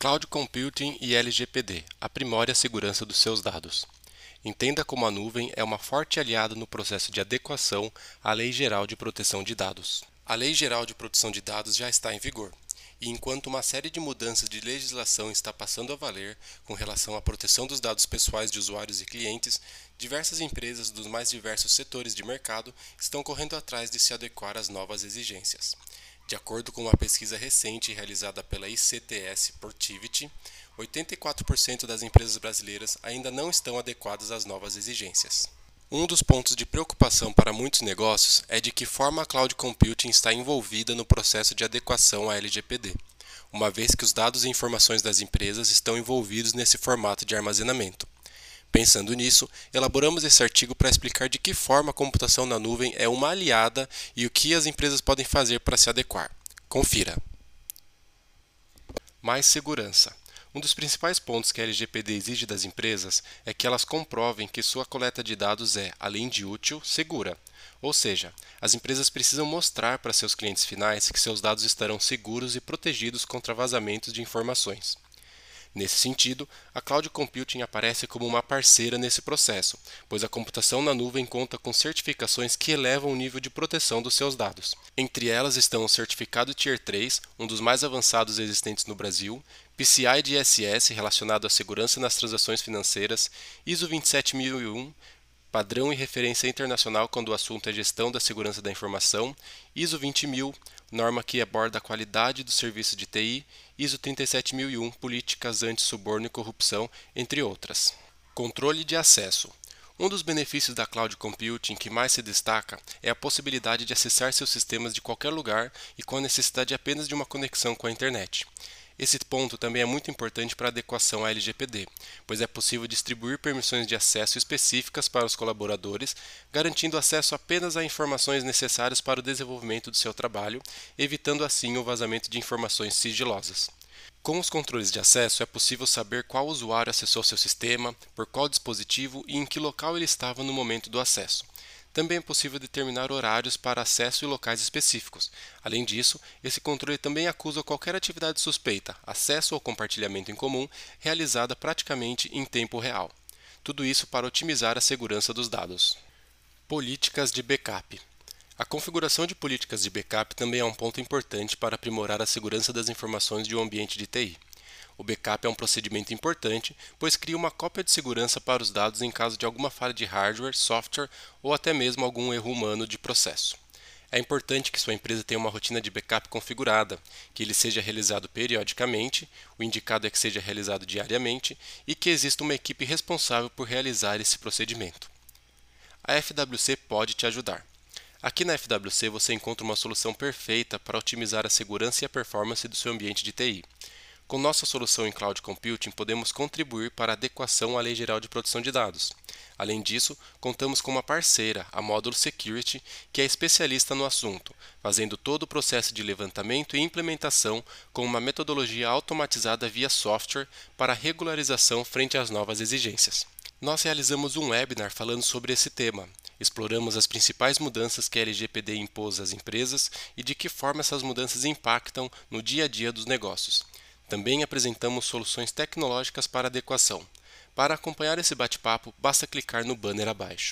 Cloud Computing e LGPD aprimore a segurança dos seus dados. Entenda como a nuvem é uma forte aliada no processo de adequação à Lei Geral de Proteção de Dados. A Lei Geral de Proteção de Dados já está em vigor, e enquanto uma série de mudanças de legislação está passando a valer com relação à proteção dos dados pessoais de usuários e clientes, diversas empresas dos mais diversos setores de mercado estão correndo atrás de se adequar às novas exigências. De acordo com uma pesquisa recente realizada pela ICTS Portivity, 84% das empresas brasileiras ainda não estão adequadas às novas exigências. Um dos pontos de preocupação para muitos negócios é de que forma a cloud computing está envolvida no processo de adequação à LGPD, uma vez que os dados e informações das empresas estão envolvidos nesse formato de armazenamento. Pensando nisso, elaboramos esse artigo para explicar de que forma a computação na nuvem é uma aliada e o que as empresas podem fazer para se adequar. Confira. Mais segurança. Um dos principais pontos que a LGPD exige das empresas é que elas comprovem que sua coleta de dados é, além de útil, segura. Ou seja, as empresas precisam mostrar para seus clientes finais que seus dados estarão seguros e protegidos contra vazamentos de informações. Nesse sentido, a Cloud Computing aparece como uma parceira nesse processo, pois a computação na nuvem conta com certificações que elevam o nível de proteção dos seus dados. Entre elas estão o certificado Tier 3, um dos mais avançados existentes no Brasil, PCI DSS relacionado à segurança nas transações financeiras, ISO 27001, padrão e referência internacional quando o assunto é gestão da segurança da informação, ISO 20000, norma que aborda a qualidade do serviço de TI, ISO 37001, políticas anti-suborno e corrupção, entre outras. Controle de acesso. Um dos benefícios da cloud computing que mais se destaca é a possibilidade de acessar seus sistemas de qualquer lugar e com a necessidade apenas de uma conexão com a internet. Esse ponto também é muito importante para a adequação à LGPD, pois é possível distribuir permissões de acesso específicas para os colaboradores, garantindo acesso apenas a informações necessárias para o desenvolvimento do seu trabalho, evitando assim o vazamento de informações sigilosas. Com os controles de acesso, é possível saber qual usuário acessou seu sistema, por qual dispositivo e em que local ele estava no momento do acesso. Também é possível determinar horários para acesso e locais específicos. Além disso, esse controle também acusa qualquer atividade suspeita, acesso ou compartilhamento em comum, realizada praticamente em tempo real. Tudo isso para otimizar a segurança dos dados. Políticas de backup. A configuração de políticas de backup também é um ponto importante para aprimorar a segurança das informações de um ambiente de TI. O backup é um procedimento importante, pois cria uma cópia de segurança para os dados em caso de alguma falha de hardware, software ou até mesmo algum erro humano de processo. É importante que sua empresa tenha uma rotina de backup configurada, que ele seja realizado periodicamente, o indicado é que seja realizado diariamente e que exista uma equipe responsável por realizar esse procedimento. A FWC pode te ajudar. Aqui na FWC você encontra uma solução perfeita para otimizar a segurança e a performance do seu ambiente de TI. Com nossa solução em Cloud Computing, podemos contribuir para a adequação à Lei Geral de Proteção de Dados. Além disso, contamos com uma parceira, a Módulo Security, que é especialista no assunto, fazendo todo o processo de levantamento e implementação com uma metodologia automatizada via software para regularização frente às novas exigências. Nós realizamos um webinar falando sobre esse tema. Exploramos as principais mudanças que a LGPD impôs às empresas e de que forma essas mudanças impactam no dia a dia dos negócios. Também apresentamos soluções tecnológicas para adequação. Para acompanhar esse bate-papo, basta clicar no banner abaixo.